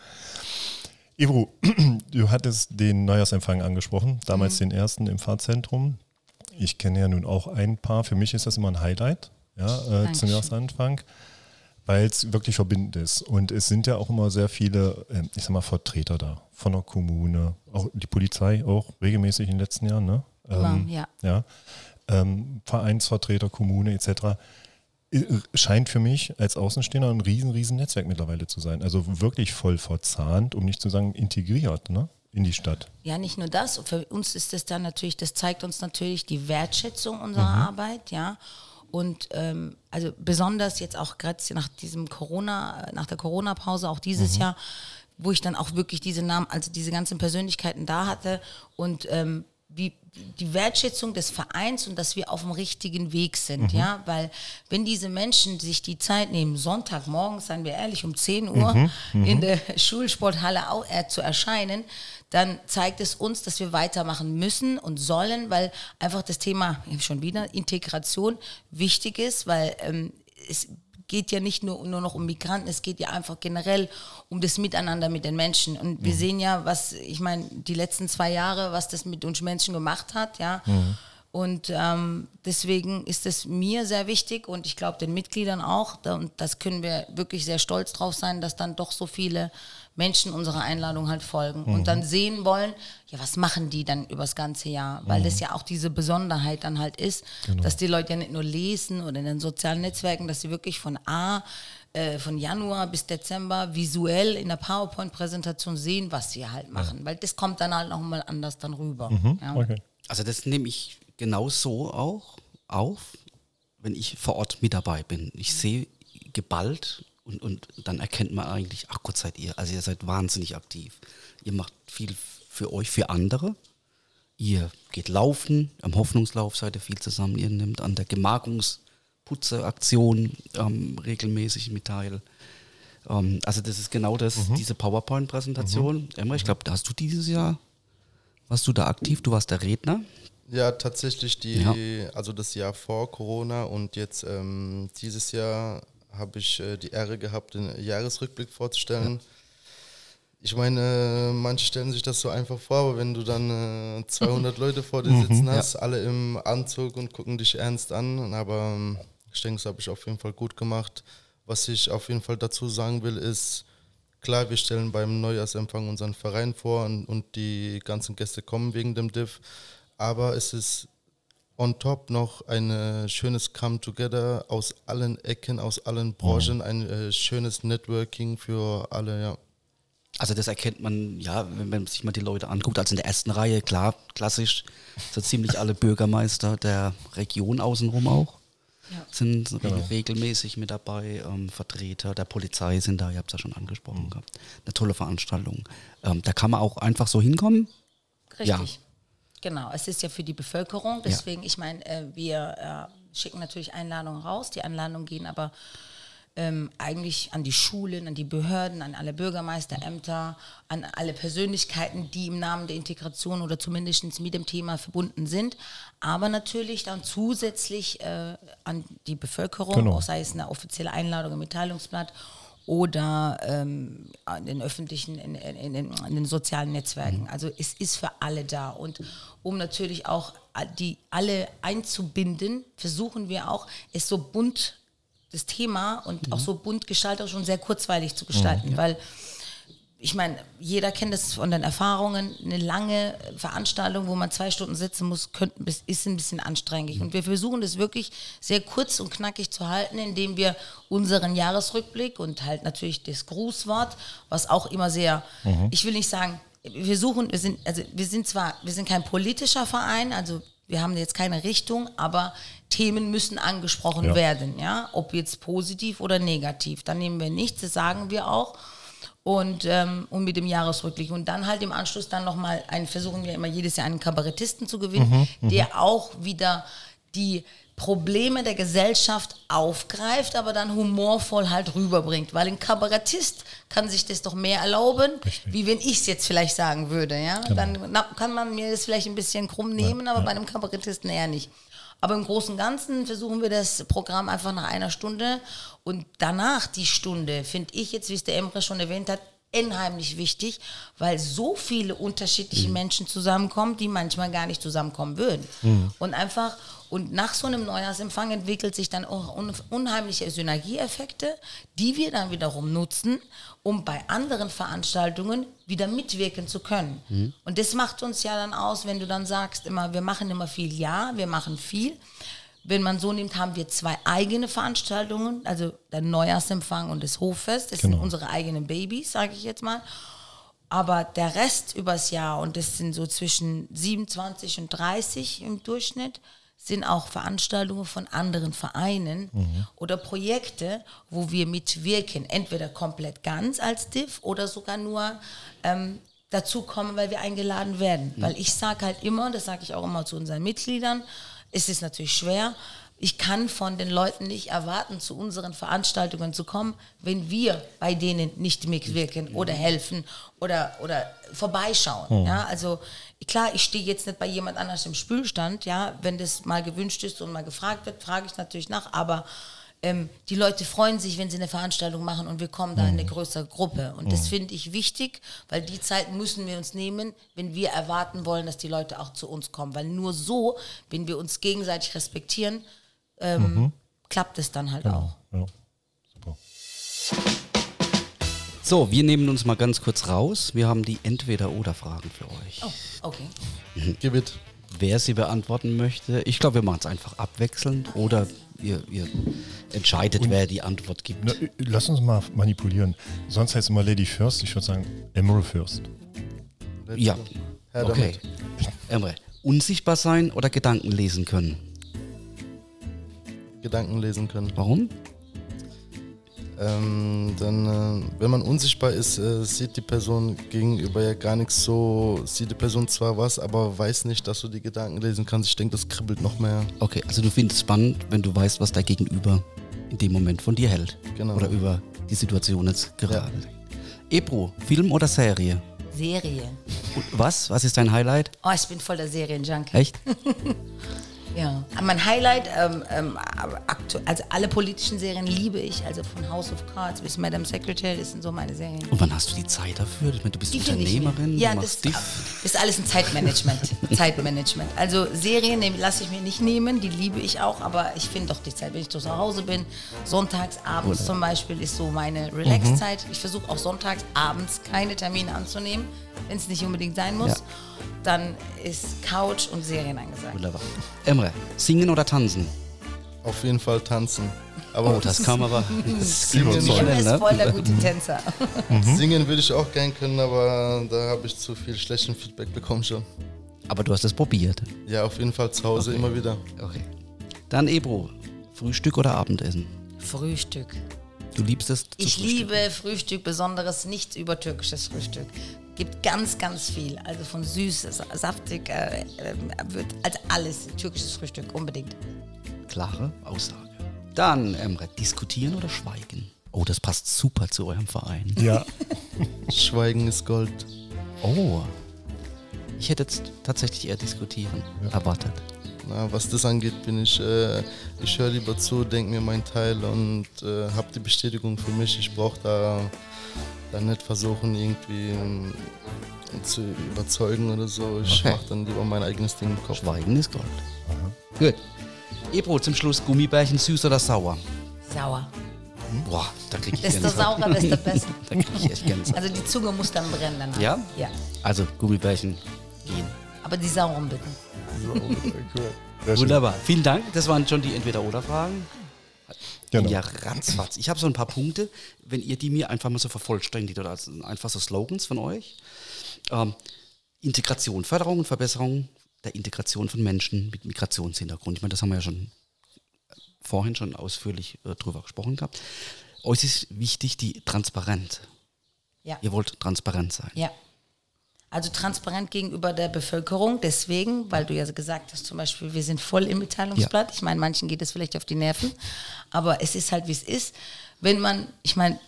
Ebru, [CLEARS THROAT] du hattest den Neujahrsempfang angesprochen, damals den ersten im Fahrzentrum. Ich kenne ja nun auch ein paar. Für mich ist das immer ein Highlight ja, äh, zum. Jahresanfang weil es wirklich verbindend ist. Und es sind ja auch immer sehr viele, ähm, ich sag mal, Vertreter da von der Kommune, auch die Polizei auch regelmäßig in den letzten Jahren, ne? Immer, ja. ja. Ähm, Vereinsvertreter, Kommune etc. Äh, Scheint für mich als Außenstehender ein riesen, riesen Netzwerk mittlerweile zu sein. Also wirklich voll verzahnt, um nicht zu sagen integriert, ne? In die Stadt. Ja, nicht nur das. Für uns ist das dann natürlich, das zeigt uns natürlich die Wertschätzung unserer Arbeit, ja. Und ähm, also besonders jetzt auch gerade nach diesem Corona, nach der Corona-Pause, auch dieses Jahr, wo ich dann auch wirklich diese Namen, also diese ganzen Persönlichkeiten da hatte und ähm, wie die Wertschätzung des Vereins und dass wir auf dem richtigen Weg sind, ja, weil wenn diese Menschen sich die Zeit nehmen, Sonntagmorgens, seien wir ehrlich, um 10 Uhr in der Schulsporthalle äh, zu erscheinen, dann zeigt es uns, dass wir weitermachen müssen und sollen, weil einfach das Thema, schon wieder, Integration wichtig ist, weil ähm, es geht ja nicht nur, nur noch um Migranten, es geht ja einfach generell um das Miteinander mit den Menschen. Und wir sehen ja, was, ich meine, die letzten zwei Jahre, was das mit uns Menschen gemacht hat, ja. Und ähm, deswegen ist es mir sehr wichtig und ich glaube den Mitgliedern auch. Und das können wir wirklich sehr stolz drauf sein, dass dann doch so viele Menschen unserer Einladung halt folgen und dann sehen wollen, ja, was machen die dann übers ganze Jahr? Weil das ja auch diese Besonderheit dann halt ist, dass die Leute ja nicht nur lesen oder in den sozialen Netzwerken, dass sie wirklich von A, äh, von Januar bis Dezember visuell in der PowerPoint-Präsentation sehen, was sie halt machen. Weil das kommt dann halt nochmal anders dann rüber. Ja. Okay. Also das nehme ich genau so auch auf, wenn ich vor Ort mit dabei bin. Ich sehe geballt und, und dann erkennt man eigentlich, ach Gott seid ihr, also ihr seid wahnsinnig aktiv. Ihr macht viel für euch, für andere. Ihr geht laufen, am Hoffnungslauf seid ihr viel zusammen, ihr nehmt an der Gemarkungsputzeaktion ähm, regelmäßig mit teil. Ähm, also das ist genau das, diese PowerPoint-Präsentation. Emma, ich glaube, da hast du dieses Jahr, warst du da aktiv, du warst der Redner. Ja, tatsächlich die, Ja. also das Jahr vor Corona und jetzt ähm, dieses Jahr habe ich äh, die Ehre gehabt, den Jahresrückblick vorzustellen. Ich meine, manche stellen sich das so einfach vor, aber wenn du dann äh, 200 Leute vor dir sitzen hast, alle im Anzug und gucken dich ernst an, aber ähm, ich denke, das habe ich auf jeden Fall gut gemacht. Was ich auf jeden Fall dazu sagen will, ist, klar, wir stellen beim Neujahrsempfang unseren Verein vor und, und die ganzen Gäste kommen wegen dem Div, aber es ist on top noch ein äh, schönes Come Together aus allen Ecken, aus allen Branchen, ein äh, schönes Networking für alle, ja. Also das erkennt man, ja, wenn man sich mal die Leute anguckt. Also in der ersten Reihe, klar, klassisch, so ziemlich alle Bürgermeister der Region außenrum auch Ja. sind re- regelmäßig mit dabei. Ähm, Vertreter der Polizei sind da, ihr habt es ja schon angesprochen gehabt. Eine tolle Veranstaltung. Ähm, da kann man auch einfach so hinkommen. Richtig. Ja. Genau, es ist ja für die Bevölkerung. Deswegen, ich meine, äh, wir äh, schicken natürlich Einladungen raus. Die Einladungen gehen aber ähm, eigentlich an die Schulen, an die Behörden, an alle Bürgermeisterämter, an alle Persönlichkeiten, die im Namen der Integration oder zumindest mit dem Thema verbunden sind. Aber natürlich dann zusätzlich äh, an die Bevölkerung, Genau. auch sei es eine offizielle Einladung im Mitteilungsblatt oder ähm, in den öffentlichen, in, in, in, den, in den sozialen Netzwerken. Also es ist für alle da. Und um natürlich auch die alle einzubinden, versuchen wir auch, es so bunt, das Thema und auch so bunt gestalterisch und sehr kurzweilig zu gestalten. Weil ich meine, jeder kennt das von den Erfahrungen. Eine lange Veranstaltung, wo man zwei Stunden sitzen muss, könnte, ist ein bisschen anstrengend. Und wir versuchen das wirklich sehr kurz und knackig zu halten, indem wir unseren Jahresrückblick und halt natürlich das Grußwort, was auch immer sehr, mhm. ich will nicht sagen, wir suchen, wir sind, also wir sind zwar, wir sind kein politischer Verein, also wir haben jetzt keine Richtung, aber Themen müssen angesprochen ja. werden, ja, ob jetzt positiv oder negativ. Dann nehmen wir nichts, das sagen wir auch und, ähm, und mit dem Jahresrückblick. Und dann halt im Anschluss dann nochmal einen, versuchen wir immer jedes Jahr einen Kabarettisten zu gewinnen, mhm, mhm, der auch wieder die Probleme der Gesellschaft aufgreift, aber dann humorvoll halt rüberbringt. Weil ein Kabarettist kann sich das doch mehr erlauben, Richtig. wie wenn ich es jetzt vielleicht sagen würde. Ja? Genau. Dann na, kann man mir das vielleicht ein bisschen krumm nehmen, ja, aber ja. bei einem Kabarettisten eher nicht. Aber im Großen und Ganzen versuchen wir das Programm einfach nach einer Stunde und danach die Stunde, finde ich jetzt, wie es der Emre schon erwähnt hat, unheimlich wichtig, weil so viele unterschiedliche mhm. Menschen zusammenkommen, die manchmal gar nicht zusammenkommen würden. Mhm. Und einfach, und nach so einem Neujahrsempfang entwickelt sich dann auch unheimliche Synergieeffekte, die wir dann wiederum nutzen, um bei anderen Veranstaltungen wieder mitwirken zu können. Mhm. Und das macht uns ja dann aus, wenn du dann sagst immer, wir machen immer viel, ja, wir machen viel. Wenn man so nimmt, haben wir zwei eigene Veranstaltungen, also der Neujahrsempfang und das Hoffest. Das genau. sind unsere eigenen Babys, sage ich jetzt mal. Aber der Rest übers Jahr, und das sind so zwischen 27 und 30 im Durchschnitt, sind auch Veranstaltungen von anderen Vereinen mhm. oder Projekte, wo wir mitwirken, entweder komplett ganz als DIF oder sogar nur ähm, dazu kommen, weil wir eingeladen werden. Mhm. Weil ich sage halt immer, das sage ich auch immer zu unseren Mitgliedern, es ist natürlich schwer, ich kann von den Leuten nicht erwarten, zu unseren Veranstaltungen zu kommen, wenn wir bei denen nicht mitwirken oder helfen oder, oder vorbeischauen. Mhm. Ja, also klar, ich stehe jetzt nicht bei jemand anders im Spülstand, ja, wenn das mal gewünscht ist und mal gefragt wird, frage ich natürlich nach, aber ähm, die Leute freuen sich, wenn sie eine Veranstaltung machen und wir kommen da in eine mhm. größere Gruppe. Und das mhm. finde ich wichtig, weil die Zeit müssen wir uns nehmen, wenn wir erwarten wollen, dass die Leute auch zu uns kommen. Weil nur so, wenn wir uns gegenseitig respektieren, ähm, mhm. klappt es dann halt genau. auch. Ja. Super. So, wir nehmen uns mal ganz kurz raus. Wir haben die Entweder-Oder-Fragen für euch. Oh, okay. Mhm. Gib Wer sie beantworten möchte, ich glaube, wir machen es einfach abwechselnd oder ihr, ihr entscheidet, Und, wer die Antwort gibt. Na, lass uns mal manipulieren. Sonst heißt es immer Lady First. Ich würde sagen Emerald First. Ja, okay. Emre, unsichtbar sein oder Gedanken lesen können? Gedanken lesen können. Warum? ähm, dann, äh, wenn man unsichtbar ist, äh, sieht die Person gegenüber ja gar nichts so, sieht die Person zwar was, aber weiß nicht, dass du die Gedanken lesen kannst. Ich denke, das kribbelt noch mehr. Okay, also du findest es spannend, wenn du weißt, was dein Gegenüber in dem Moment von dir hält. Genau. Oder über die Situation jetzt gerade. Ja. Ebro, Film oder Serie? Serie. Und was? Was ist dein Highlight? Oh, ich bin voll der Serienjunkie. Echt? [LAUGHS] Ja, mein Highlight, ähm, ähm, also alle politischen Serien liebe ich, also von House of Cards bis Madame Secretary, das sind so meine Serien. Und wann hast du die Zeit dafür? Ich meine, du bist die Unternehmerin, ja, das ist alles ein Zeitmanagement. [LAUGHS] Zeitmanagement. Also Serien lasse ich mir nicht nehmen, die liebe ich auch, aber ich finde doch die Zeit, wenn ich zu Hause bin, sonntags abends Oder? zum Beispiel ist so meine Relax-Zeit. Mhm. Ich versuche auch sonntags abends keine Termine anzunehmen, wenn es nicht unbedingt sein muss. Ja dann ist Couch und Serien angesagt. Wunderbar. Emre, singen oder tanzen? Auf jeden Fall tanzen. Aber oh, das [LAUGHS] kam aber. Das singen ist ne? voll der gute Tänzer. Mhm. [LAUGHS] Singen würde ich auch gern können, aber da habe ich zu viel schlechten Feedback bekommen schon. Aber du hast es probiert. Ja, auf jeden Fall zu Hause okay. immer wieder. Okay. Dann Ebro, Frühstück oder Abendessen? Frühstück. Du liebst es? Ich liebe Frühstück, besonderes nichts über türkisches Frühstück gibt ganz, ganz viel. Also von süß, saftig, äh, äh, wird als alles türkisches Frühstück unbedingt. Klare Aussage. Dann, Emre, diskutieren oder schweigen? Oh, das passt super zu eurem Verein. Ja. [LAUGHS] schweigen ist Gold. Oh. Ich hätte jetzt tatsächlich eher diskutieren ja. erwartet. Na, was das angeht, bin ich, äh, ich höre lieber zu, denke mir meinen Teil und äh, habe die Bestätigung für mich. Ich brauche da dann nicht versuchen, irgendwie ähm, zu überzeugen oder so. Ich okay. mache dann lieber mein eigenes Ding im Kopf. Schweigen ist Gold. Gut. Ebro, zum Schluss Gummibärchen süß oder sauer? Sauer. Boah, da kriege ich Desto Gänsehaut. saurer, desto besser. [LAUGHS] Da kriege ich echt Gänsehaut. Also die Zunge muss dann brennen danach. Ja? Ja. Also Gummibärchen gehen. Aber die sauren bitte. Wunderbar. Vielen Dank. Das waren schon die Entweder-Oder-Fragen. Genau. Ja, ratzfatz. Ich habe so ein paar Punkte, wenn ihr die mir einfach mal so vervollständigt oder als einfach so Slogans von euch. Ähm, Integration, Förderung und Verbesserung der Integration von Menschen mit Migrationshintergrund. Ich meine, das haben wir ja schon vorhin schon ausführlich äh, drüber gesprochen gehabt. Euch ist wichtig die Transparenz. Ja. Ihr wollt transparent sein. Ja. Also transparent gegenüber der Bevölkerung, deswegen, weil du ja gesagt hast, zum Beispiel, wir sind voll im Mitteilungsblatt. Ich meine, manchen geht es vielleicht auf die Nerven, aber es ist halt, wie es ist. Wenn man, ich meine,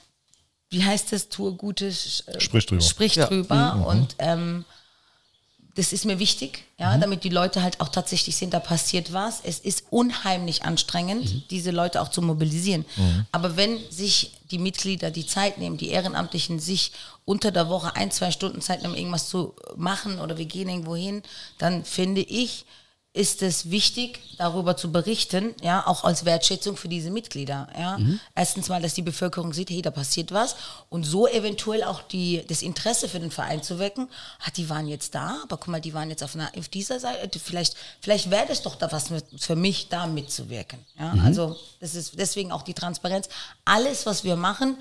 wie heißt das, tue Gutes, äh, Sprich drüber. Sprich Ja. drüber und ähm, das ist mir wichtig, ja, damit die Leute halt auch tatsächlich sehen, da passiert was. Es ist unheimlich anstrengend, diese Leute auch zu mobilisieren. Aber wenn sich die Mitglieder die Zeit nehmen, die Ehrenamtlichen sich unter der Woche ein, zwei Stunden Zeit nehmen, irgendwas zu machen oder wir gehen irgendwo hin, dann finde ich, ist es wichtig, darüber zu berichten, ja, auch als Wertschätzung für diese Mitglieder, ja. Erstens mal, dass die Bevölkerung sieht, hey, da passiert was und so eventuell auch die, das Interesse für den Verein zu wecken. Ah, die waren jetzt da, aber guck mal, die waren jetzt auf, einer, auf dieser Seite, vielleicht, vielleicht wäre das doch da was mit, für mich, da mitzuwirken, ja. Also, das ist deswegen auch die Transparenz. Alles, was wir machen,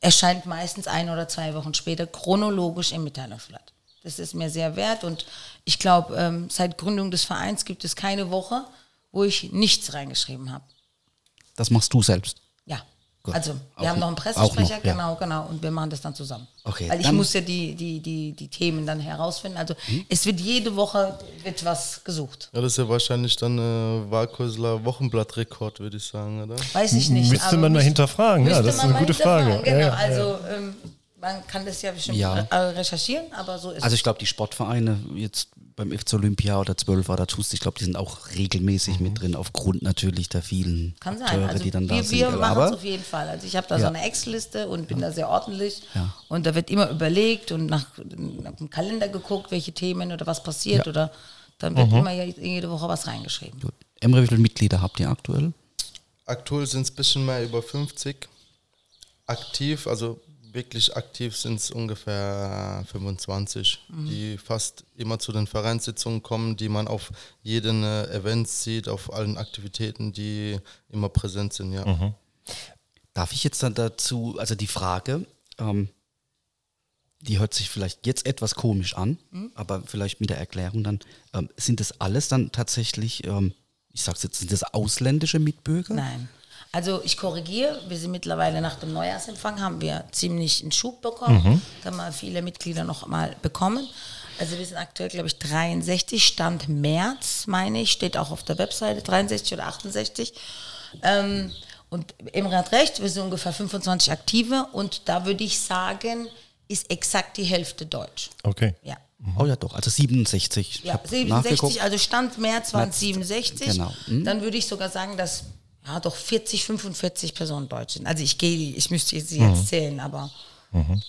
erscheint meistens ein oder zwei Wochen später chronologisch im Mitteilungsblatt. Das ist mir sehr wert und ich glaube, ähm, seit Gründung des Vereins gibt es keine Woche, wo ich nichts reingeschrieben habe. Das machst du selbst. Ja. Gut. Also Auch wir haben noch einen Pressesprecher, auch noch, ja. genau, genau, und wir machen das dann zusammen. Okay, Weil ich dann- muss ja die, die, die, die Themen dann herausfinden. Also es wird jede Woche wird was gesucht. Ja, das ist ja wahrscheinlich dann äh, Waghäusler Wochenblattrekord, würde ich sagen, oder? Weiß ich nicht. Müsste man mal hinterfragen. Ja, das ist eine gute Frage. Genau, ja, ja. also ähm, man kann das ja bestimmt Ja. äh, recherchieren, aber so ist Also ich glaube, die Sportvereine jetzt beim FC Olympia oder 12 oder TUS, ich glaube, die sind auch regelmäßig mit drin, aufgrund natürlich der vielen Kann sein. Akteure, Also die dann da wir, sind. wir machen es auf jeden Fall. Also ich habe da Ja. so eine Excel-Liste und bin da sehr ordentlich. Ja. Und da wird immer überlegt und nach, nach dem Kalender geguckt, welche Themen oder was passiert oder dann wird immer je- jede Woche was reingeschrieben. gut. Emre, wie viele Mitglieder habt ihr aktuell? Aktuell sind es ein bisschen mehr über 50. Aktiv, also wirklich aktiv sind es ungefähr 25, die fast immer zu den Vereinssitzungen kommen, die man auf jeden äh, Event sieht, auf allen Aktivitäten, die immer präsent sind, ja. Darf ich jetzt dann dazu, also die Frage, ähm, die hört sich vielleicht jetzt etwas komisch an, Mhm. aber vielleicht mit der Erklärung dann, ähm, sind das alles dann tatsächlich, ähm, ich sag's jetzt, sind das ausländische Mitbürger? Nein. Also ich korrigiere, wir sind mittlerweile nach dem Neujahrsempfang, haben wir ziemlich einen Schub bekommen. Da haben wir viele Mitglieder noch mal bekommen. Also wir sind aktuell, glaube ich, 63, Stand März, meine ich, steht auch auf der Webseite, 63 oder 68. Ähm, und Emre hat recht, wir sind ungefähr 25 Aktive und da würde ich sagen, ist exakt die Hälfte Deutsch. Okay. Ja. Oh ja doch, also 67. Ich Ja, hab 67, nachgeguckt. also Stand März waren es März, 67. genau. Hm. Dann würde ich sogar sagen, dass ja doch 40, 45 Personen deutsch sind. Also ich gehe, ich müsste sie jetzt zählen, aber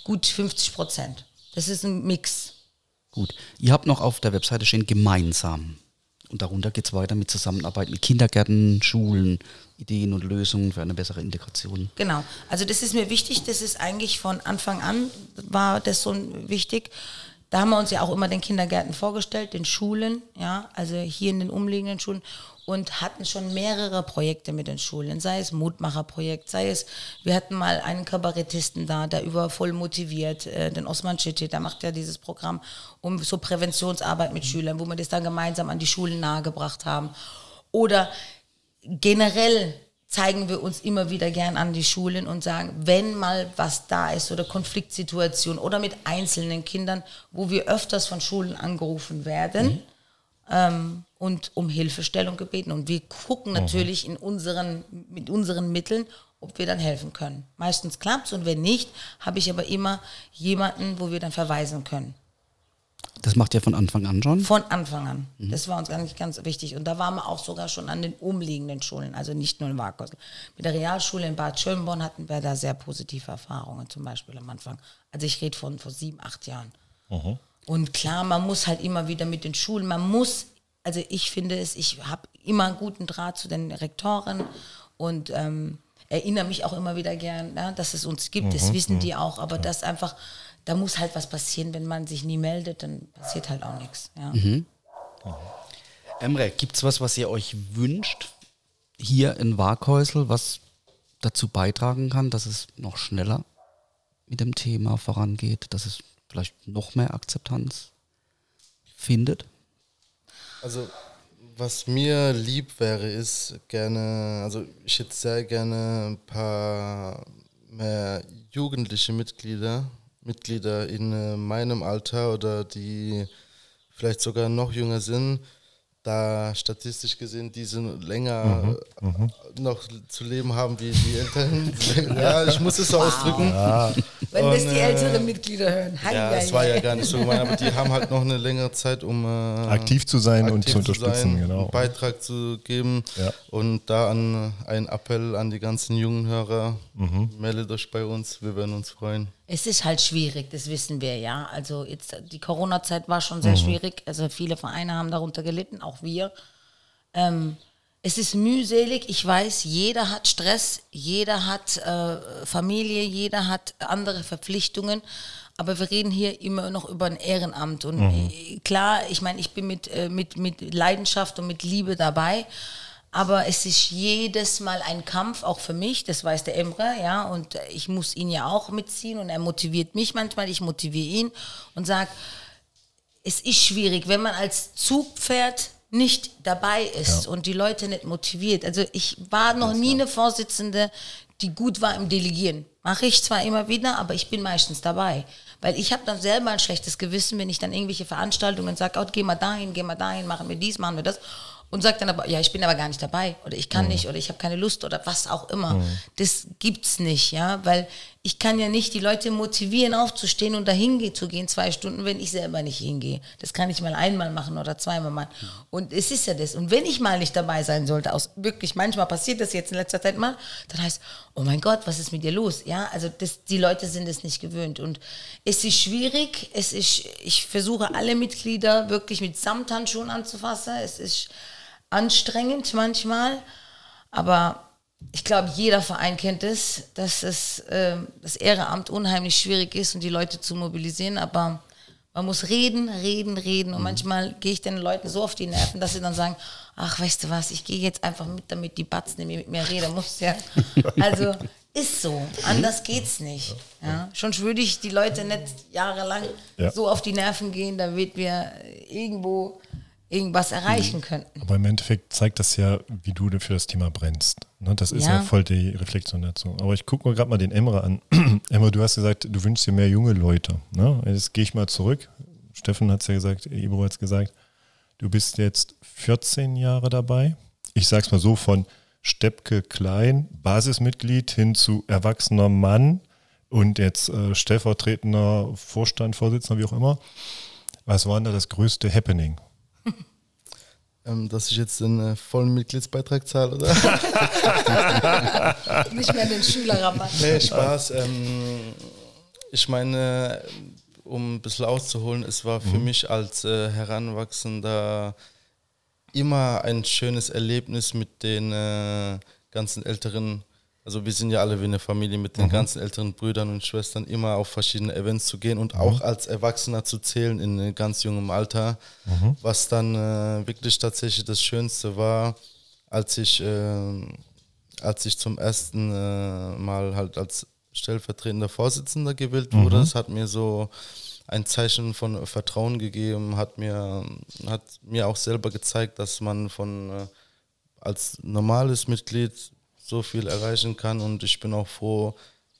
gut 50 Prozent. Das ist ein Mix. Gut. Ihr habt noch auf der Webseite stehen gemeinsam. Und darunter geht es weiter mit Zusammenarbeit mit Kindergärten, Schulen, Ideen und Lösungen für eine bessere Integration. Genau. Also das ist mir wichtig. Das ist eigentlich von Anfang an war das so wichtig. Da haben wir uns ja auch immer den Kindergärten vorgestellt, den Schulen, ja, also hier in den umliegenden Schulen und hatten schon mehrere Projekte mit den Schulen, sei es Mutmacherprojekt, sei es, wir hatten mal einen Kabarettisten da, der über voll motiviert, äh, den Osman Chichi, der macht ja dieses Programm um so Präventionsarbeit mit Schülern, wo wir das dann gemeinsam an die Schulen nahegebracht haben. Oder generell zeigen wir uns immer wieder gern an die Schulen und sagen, wenn mal was da ist oder Konfliktsituation oder mit einzelnen Kindern, wo wir öfters von Schulen angerufen werden ähm, und um Hilfestellung gebeten. Und wir gucken natürlich in unseren, mit unseren Mitteln, ob wir dann helfen können. Meistens klappt es und wenn nicht, habe ich aber immer jemanden, wo wir dann verweisen können. Das macht ihr von Anfang an schon? Von Anfang an. Das war uns ganz, ganz wichtig. Und da waren wir auch sogar schon an den umliegenden Schulen, also nicht nur in Warkosl. Mit der Realschule in Bad Schönborn hatten wir da sehr positive Erfahrungen, zum Beispiel am Anfang. Also ich rede von vor sieben, acht Jahren. Und klar, man muss halt immer wieder mit den Schulen, man muss, also ich finde es, ich habe immer einen guten Draht zu den Rektoren und ähm, erinnere mich auch immer wieder gern, ja, dass es uns gibt. Das wissen die auch, aber das einfach, da muss halt was passieren. Wenn man sich nie meldet, dann passiert halt auch nichts. Ja. Emre, gibt's was, was ihr euch wünscht hier in Waghäusel, was dazu beitragen kann, dass es noch schneller mit dem Thema vorangeht, dass es vielleicht noch mehr Akzeptanz findet? Also, was mir lieb wäre, ist gerne, also ich hätte sehr gerne ein paar mehr jugendliche Mitglieder, Mitglieder in äh, meinem Alter oder die vielleicht sogar noch jünger sind, da statistisch gesehen diese länger äh, noch zu leben haben wie die Älteren. [LAUGHS] ja, ich muss es so ausdrücken. Wenn das Und, die äh, älteren Mitglieder hören. Hei, Ja, es war ja gar nicht so gemeint, aber die haben halt noch eine längere Zeit, um äh, Aktiv zu sein und aktiv zu unterstützen, sein, genau. einen Beitrag zu geben. Ja. Und da an, ein Appell an die ganzen jungen Hörer, Mhm. meldet euch bei uns, wir werden uns freuen. Es ist halt schwierig, das wissen wir ja. Also jetzt die Corona-Zeit war schon sehr Mhm. schwierig. Also viele Vereine haben darunter gelitten, auch wir. Ähm, es ist mühselig. Ich weiß, jeder hat Stress, jeder hat äh, Familie, jeder hat andere Verpflichtungen. Aber wir reden hier immer noch über ein Ehrenamt. Und äh, klar, ich meine, ich bin mit, äh, mit, mit Leidenschaft und mit Liebe dabei. Aber es ist jedes Mal ein Kampf, auch für mich, das weiß der Emre, ja, und ich muss ihn ja auch mitziehen und er motiviert mich manchmal, ich motiviere ihn und sage, es ist schwierig, wenn man als Zugpferd nicht dabei ist und die Leute nicht motiviert. Also ich war noch nie eine Vorsitzende, die gut war im Delegieren. Mache ich zwar immer wieder, aber ich bin meistens dabei. Weil ich habe dann selber ein schlechtes Gewissen, wenn ich dann irgendwelche Veranstaltungen sage, oh, geh mal dahin, geh mal dahin, machen wir dies, machen wir das. Und sage dann aber, ja, ich bin aber gar nicht dabei oder ich kann nicht oder ich habe keine Lust oder was auch immer. Das gibt's nicht, ja, weil ich kann ja nicht die Leute motivieren, aufzustehen und dahin zu gehen, zwei Stunden, wenn ich selber nicht hingehe. Das kann ich mal einmal machen oder zweimal machen. Und es ist ja das. Und wenn ich mal nicht dabei sein sollte, aus wirklich, manchmal passiert das jetzt in letzter Zeit mal, dann heißt, oh mein Gott, was ist mit dir los? Ja, also das, die Leute sind es nicht gewöhnt. Und es ist schwierig. Es ist, ich versuche alle Mitglieder wirklich mit Samthandschuhen anzufassen. Es ist anstrengend manchmal, aber ich glaube, jeder Verein kennt es, dass es äh, das Ehrenamt unheimlich schwierig ist und die Leute zu mobilisieren, aber man muss reden, reden, reden und manchmal gehe ich den Leuten so auf die Nerven, dass sie dann sagen, ach, weißt du was, ich gehe jetzt einfach mit, damit die Batzen nicht mit mir reden muss, ja. [LAUGHS] Also ist so, anders geht's nicht. Ja. Schon würde ich die Leute nicht jahrelang Ja. so auf die Nerven gehen, damit wir irgendwo irgendwas erreichen könnten. Aber im Endeffekt zeigt das ja, wie du für das Thema brennst. Ne? Das ist ja. Ja. voll die Reflexion dazu. Aber ich gucke mir gerade mal den Emre an. [CLEARS THROAT] Emre, du hast gesagt, du wünschst dir mehr junge Leute. Ne? Jetzt gehe ich mal zurück. Steffen hat es ja gesagt, Ibro hat es gesagt, du bist jetzt 14 Jahre dabei. Ich sag's mal so, von Steppke Klein, Basismitglied hin zu erwachsener Mann und jetzt äh, stellvertretender Vorstand, Vorsitzender, wie auch immer. Was war denn da das größte Happening? Ähm, dass ich jetzt den äh, vollen Mitgliedsbeitrag zahle, oder? [LAUGHS] Nicht mehr den Schülerrabatt. nee, Spaß. Ähm, ich meine, um ein bisschen auszuholen, es war für mich als äh, Heranwachsender immer ein schönes Erlebnis mit den äh, ganzen älteren, also wir sind ja alle wie eine Familie, mit den ganzen älteren Brüdern und Schwestern immer auf verschiedene Events zu gehen und auch als Erwachsener zu zählen in ganz jungem Alter, was dann äh, wirklich tatsächlich das Schönste war, als ich, äh, als ich zum ersten äh, Mal halt als stellvertretender Vorsitzender gewählt wurde. Das hat mir so ein Zeichen von Vertrauen gegeben, hat mir, hat mir auch selber gezeigt, dass man von äh, als normales Mitglied so viel erreichen kann. Und ich bin auch froh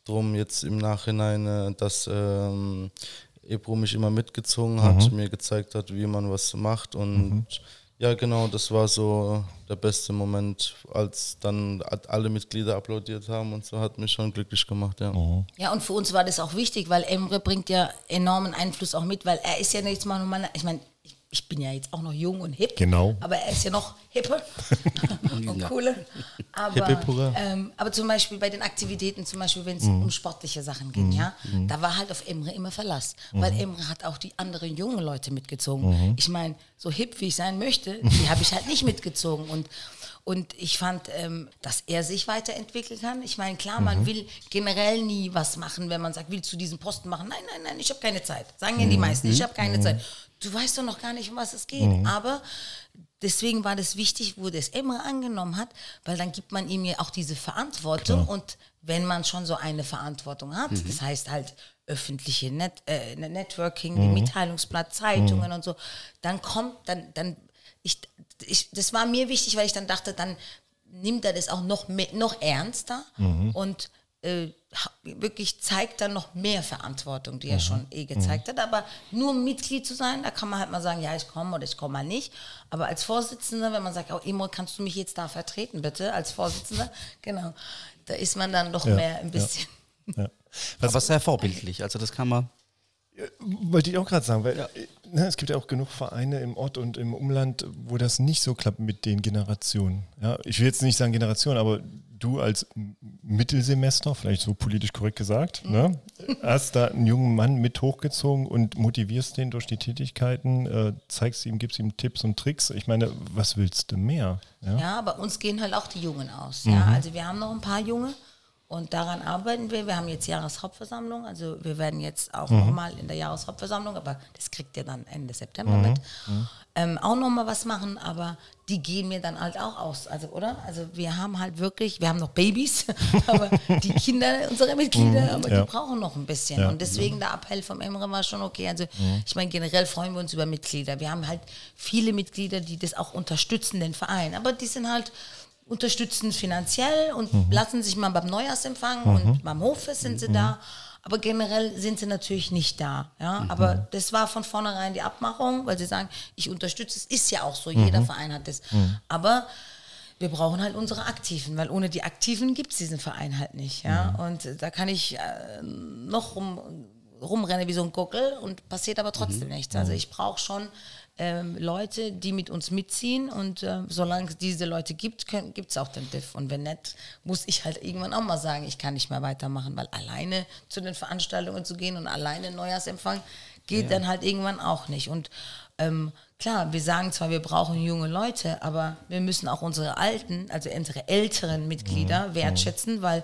drum jetzt im Nachhinein, äh, dass ähm, Ebro mich immer mitgezogen hat, mir gezeigt hat, wie man was macht. Und ja genau, das war so der beste Moment, als dann alle Mitglieder applaudiert haben und so hat mich schon glücklich gemacht, ja. Ja, und für uns war das auch wichtig, weil Emre bringt ja enormen Einfluss auch mit, weil er ist ja jetzt mal normal, ich meine, ich, ich bin ja jetzt auch noch jung und hip. Genau. Aber er ist ja noch hipper [LAUGHS] und cooler. Aber, ähm, aber zum Beispiel bei den Aktivitäten, zum Beispiel wenn es Mhm. um sportliche Sachen ging, ja, da war halt auf Emre immer Verlass. Weil Mhm. Emre hat auch die anderen jungen Leute mitgezogen. Ich meine, so hip wie ich sein möchte, die habe ich halt nicht mitgezogen. Und und ich fand, ähm, dass er sich weiterentwickeln kann. Ich meine, klar, Mhm. man will generell nie was machen, wenn man sagt, willst du diesen Posten machen? Nein, nein, nein, ich habe keine Zeit. Sagen ja die meisten, ich habe keine Zeit. Du weißt doch noch gar nicht, um was es geht. Aber deswegen war das wichtig, wo das Emre angenommen hat, weil dann gibt man ihm ja auch diese Verantwortung. Und wenn man schon so eine Verantwortung hat, das heißt halt öffentliche Net, äh, Networking, die Mitteilungsblatt, Zeitungen und so, dann kommt, dann, dann ich, ich, das war mir wichtig, weil ich dann dachte, dann nimmt er das auch noch, mehr, noch ernster und äh, wirklich zeigt dann noch mehr Verantwortung, die er schon eh gezeigt hat. Aber nur Mitglied zu sein, da kann man halt mal sagen, ja, ich komme oder ich komme mal nicht. Aber als Vorsitzender, wenn man sagt, oh, Emo, kannst du mich jetzt da vertreten, bitte, als Vorsitzender, [LAUGHS] genau, da ist man dann doch Ja, mehr ein ja. bisschen. Ja. [LAUGHS] Was, Aber sehr vorbildlich. Also das kann man. Wollte ich auch gerade sagen, weil äh, ne, es gibt ja auch genug Vereine im Ort und im Umland, wo das nicht so klappt mit den Generationen. Ja, ich will jetzt nicht sagen Generation, aber du als Mittelsemester, vielleicht so politisch korrekt gesagt, ne, hast da einen jungen Mann mit hochgezogen und motivierst den durch die Tätigkeiten, äh, zeigst ihm, gibst ihm Tipps und Tricks. Ich meine, was willst du mehr? Ja? Ja, bei uns gehen halt auch die Jungen aus. Ja, also wir haben noch ein paar Junge und daran arbeiten wir. Wir haben jetzt Jahreshauptversammlung, also wir werden jetzt auch nochmal in der Jahreshauptversammlung, aber das kriegt ihr dann Ende September mit, ähm, auch nochmal was machen, aber die gehen mir dann halt auch aus, also oder? Also wir haben halt wirklich, wir haben noch Babys, [LAUGHS] aber die Kinder, unsere Mitglieder, aber ja. die brauchen noch ein bisschen Ja. und deswegen der Appell vom Emre war schon okay. Also ich meine, generell freuen wir uns über Mitglieder. Wir haben halt viele Mitglieder, die das auch unterstützen, den Verein, aber die sind halt unterstützen finanziell und lassen sich mal beim Neujahrsempfang und beim Hoffest sind sie da. Aber generell sind sie natürlich nicht da. Ja? Aber das war von vornherein die Abmachung, weil sie sagen, ich unterstütze es. Ist ja auch so, jeder Verein hat das. Aber wir brauchen halt unsere Aktiven, weil ohne die Aktiven gibt es diesen Verein halt nicht. Ja? Und da kann ich äh, noch rum, rumrennen wie so ein Gockel und passiert aber trotzdem nichts. Also ich brauche schon ähm, Leute, die mit uns mitziehen und äh, solange es diese Leute gibt, gibt es auch den Diff. Und wenn nicht, muss ich halt irgendwann auch mal sagen, ich kann nicht mehr weitermachen, weil alleine zu den Veranstaltungen zu gehen und alleine Neujahrsempfang geht dann halt irgendwann auch nicht. Und ähm, klar, wir sagen zwar, wir brauchen junge Leute, aber wir müssen auch unsere alten, also unsere älteren Mitglieder wertschätzen, weil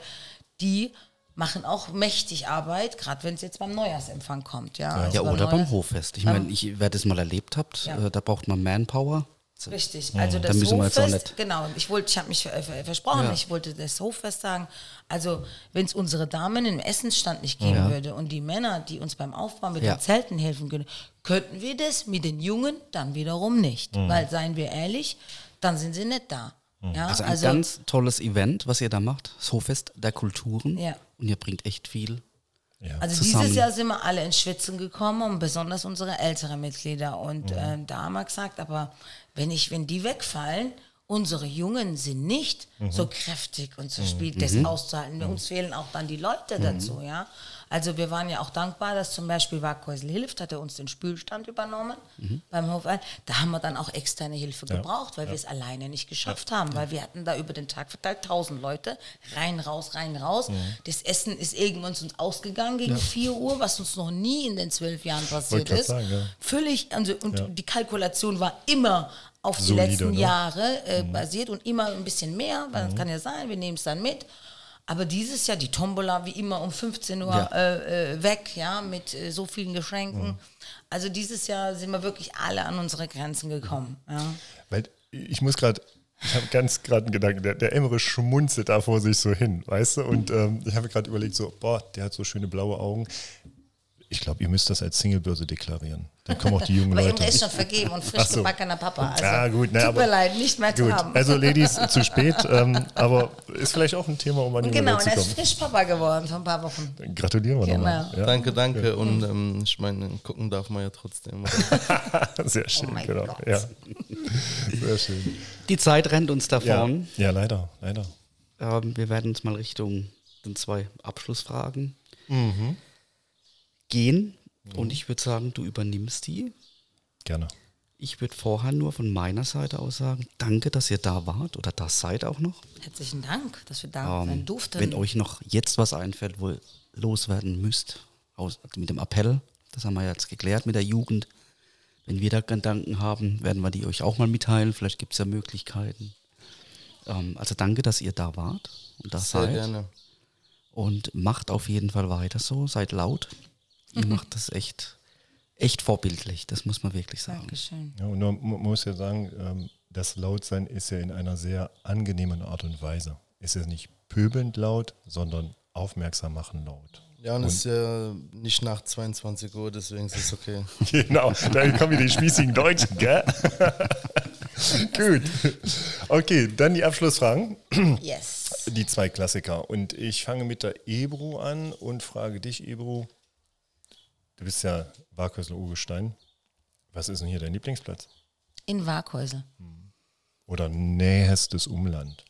die machen auch mächtig Arbeit, gerade wenn es jetzt beim Neujahrsempfang kommt. Ja, Also Ja, oder beim Neujahrs- Hoffest. Ich meine, ich, wer das mal erlebt habt, Ja. äh, da braucht man Manpower. Richtig, also das Da Hoffest, genau, ich wollte, ich habe mich ver- ver- versprochen, Ja. ich wollte das Hoffest sagen. Also, wenn es unsere Damen im Essensstand nicht geben würde und die Männer, die uns beim Aufbau mit Ja. den Zelten helfen können, könnten wir das mit den Jungen dann wiederum nicht. Mhm. Weil, seien wir ehrlich, dann sind sie nicht da. Ja, Also ein ganz tolles Event, was ihr da macht. Das Hoffest der Kulturen. Ja. Und ihr bringt echt viel. Also zusammen. dieses Jahr sind wir alle ins Schwitzen gekommen und besonders unsere älteren Mitglieder. Mhm. Und äh, da haben wir gesagt, aber wenn ich, wenn die wegfallen, unsere Jungen sind nicht Mhm. so kräftig und so spielt das auszuhalten. Uns fehlen auch dann die Leute Mhm. dazu, ja. Also wir waren ja auch dankbar, dass zum Beispiel Waghäusel hilft, hat er uns den Spülstand übernommen Mhm. beim Hofein. Da haben wir dann auch externe Hilfe gebraucht, weil wir es alleine nicht geschafft haben, weil wir hatten da über den Tag verteilt tausend Leute, rein, raus, rein, raus. Mhm. Das Essen ist irgendwann uns ausgegangen gegen 4 Uhr, was uns noch nie in den zwölf Jahren passiert ist. sagen, ja. Völlig, also, und die Kalkulation war immer auf die Solide, letzten ne? Jahre äh, basiert und immer ein bisschen mehr, weil das kann ja sein, wir nehmen es dann mit. Aber dieses Jahr die Tombola wie immer um 15 Uhr Ja. äh, äh, weg, ja, mit äh, so vielen Geschenken. Also dieses Jahr sind wir wirklich alle an unsere Grenzen gekommen. Ja. Weil ich muss gerade, ich habe ganz gerade einen Gedanken, der, der Emre schmunzelt da vor sich so hin, weißt du? Und ähm, ich habe gerade überlegt, so, boah, der hat so schöne blaue Augen. Ich glaube, ihr müsst das als Singlebörse deklarieren. Dann kommen auch die jungen [LAUGHS] Aber Leute. Emre ist schon vergeben und frisch so. gebackener Papa. Also, Ah, gut, ne, tut aber- mir leid, nicht mehr zu Gut, haben. also Ladies, zu spät, ähm, aber ist vielleicht auch ein Thema, um an junge genau, und er ist frisch Papa geworden vor ein paar Wochen. Gratulieren wir Genau. nochmal. Ja, Danke, danke. Und ähm, ich meine, gucken darf man ja trotzdem. [LAUGHS] sehr schön, Oh mein genau. Gott. Ja. Sehr schön. Die Zeit rennt uns Ja, davon. ja leider, leider. Ähm, wir werden uns mal Richtung den zwei Abschlussfragen Mhm. Gehen. Und ich würde sagen, du übernimmst die. Gerne. Ich würde vorher nur von meiner Seite aus sagen, danke, dass ihr da wart oder da seid auch noch. Herzlichen Dank, dass wir da Ähm, sein durften. wenn euch noch jetzt was einfällt, wo ihr loswerden müsst, aus, mit dem Appell, das haben wir jetzt geklärt mit der Jugend. Wenn wir da Gedanken haben, werden wir die euch auch mal mitteilen. Vielleicht gibt es ja Möglichkeiten. Ähm, also danke, dass ihr da wart und da Sehr seid. gerne. Und macht auf jeden Fall weiter so, seid laut. Ihr macht das echt, echt vorbildlich, das muss man wirklich sagen. Dankeschön. Ja, und man muss ja sagen, ähm, das Lautsein ist ja in einer sehr angenehmen Art und Weise. Es ist nicht pöbelnd laut, sondern aufmerksam machen laut. Ja, und es ist ja nicht nach 22 Uhr, deswegen ist es okay. [LAUGHS] Genau, da kommen wieder die spießigen Deutschen, gell? [LAUGHS] Gut. Okay, dann die Abschlussfragen. Yes. Die zwei Klassiker. Und ich fange mit der Ebru an und frage dich, Ebru. Du bist ja Warkösel Urgestein. Was ist denn hier dein Lieblingsplatz? In Waghäusel. Oder nähestes Umland?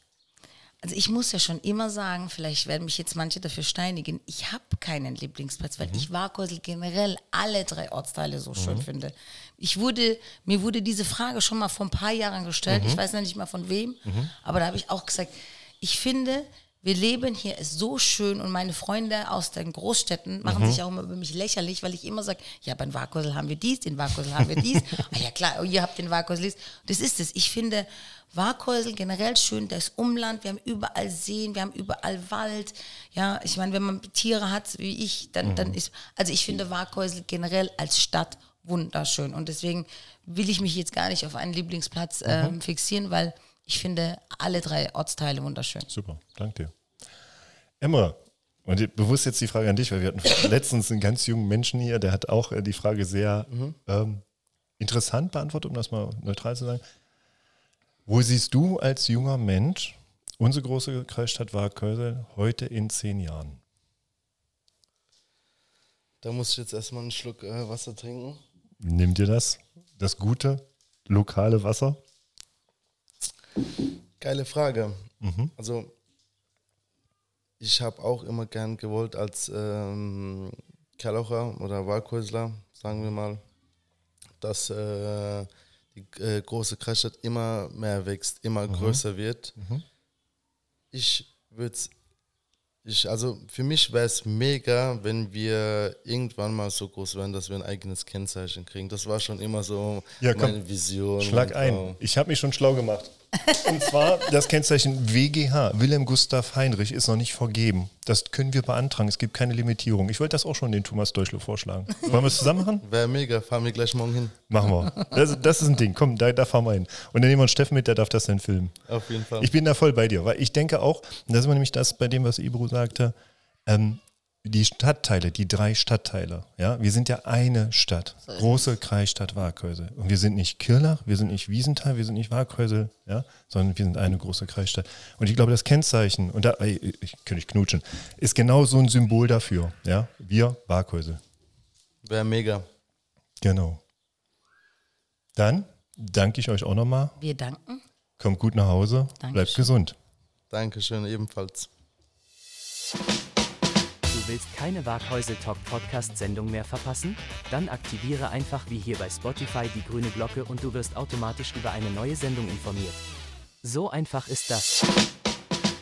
Also ich muss ja schon immer sagen, vielleicht werden mich jetzt manche dafür steinigen, ich habe keinen Lieblingsplatz, weil ich Waghäusel generell alle drei Ortsteile so schön finde. Ich wurde, mir wurde diese Frage schon mal vor ein paar Jahren gestellt, ich weiß noch nicht mal von wem, aber da habe ich auch gesagt, ich finde, wir leben hier ist so schön und meine Freunde aus den Großstädten machen sich auch immer über mich lächerlich, weil ich immer sage, ja, beim Waghäusel haben wir dies, den Waghäusel haben wir dies. [LAUGHS] ah ja klar, ihr habt den Waghäusel dies. Das ist es. Ich finde Waghäusel generell schön, das Umland, wir haben überall Seen, wir haben überall Wald. Ja, ich meine, wenn man Tiere hat wie ich, dann, dann ist, also ich finde Waghäusel generell als Stadt wunderschön und deswegen will ich mich jetzt gar nicht auf einen Lieblingsplatz ähm, fixieren, weil ich finde alle drei Ortsteile wunderschön. Super, danke dir. Emma, und bewusst jetzt die Frage an dich, weil wir hatten [LAUGHS] letztens einen ganz jungen Menschen hier, der hat auch äh, die Frage sehr ähm, interessant beantwortet, um das mal neutral zu sagen. Wo siehst du als junger Mensch unsere große Kreisstadt Warkösel heute in zehn Jahren? Da muss ich jetzt erstmal einen Schluck äh, Wasser trinken. Nimm dir das, das gute, lokale Wasser? Geile Frage. Also, ich habe auch immer gern gewollt als ähm, Kerlocher oder Waghäusler, sagen wir mal, dass äh, die äh, große Kreisstadt immer mehr wächst, immer größer wird. Ich würde ich, also für mich wäre es mega, wenn wir irgendwann mal so groß werden, dass wir ein eigenes Kennzeichen kriegen. Das war schon immer so Ja, komm, meine Vision. Schlag ein. Ich habe mich schon schlau gemacht. Und zwar das Kennzeichen WGH, Wilhelm Gustav Heinrich, ist noch nicht vergeben. Das können wir beantragen. Es gibt keine Limitierung. Ich wollte das auch schon den Thomas Deutschloh vorschlagen. Wollen wir es zusammen machen? Wäre mega, fahren wir gleich morgen hin. Machen wir. Das, das ist ein Ding. Komm, da, da fahren wir hin. Und dann nehmen wir einen Steffen mit, der darf das dann filmen. Auf jeden Fall. Ich bin da voll bei dir, weil ich denke auch, und das ist nämlich das bei dem, was Ibro sagte, ähm, die Stadtteile, die drei Stadtteile, ja, wir sind ja eine Stadt, große Kreisstadt Warkösel. Und wir sind nicht Kirlach, wir sind nicht Wiesenthal, wir sind nicht Warkösel, ja, sondern wir sind eine große Kreisstadt. Und ich glaube, das Kennzeichen, und da, ey, ich könnte nicht knutschen, ist genau so ein Symbol dafür, ja, wir Warkösel. Wäre mega. Genau. Dann danke ich euch auch nochmal. Wir danken. Kommt gut nach Hause, bleibt Dankeschön. gesund. Dankeschön, ebenfalls. Willst keine Waghäusel Talk Podcast Sendung mehr verpassen? Dann aktiviere einfach wie hier bei Spotify die grüne Glocke und du wirst automatisch über eine neue Sendung informiert. So einfach ist das.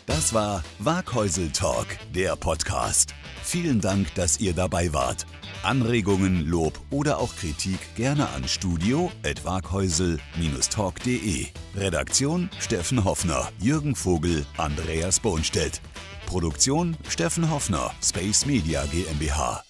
Das war Waghäusel Talk, der Podcast. Vielen Dank, dass ihr dabei wart. Anregungen, Lob oder auch Kritik gerne an studio.waghäusel-talk.de. Redaktion Steffen Hoffner, Jürgen Vogel, Andreas Bohnstedt. Produktion Steffen Hoffner, Space Media GmbH.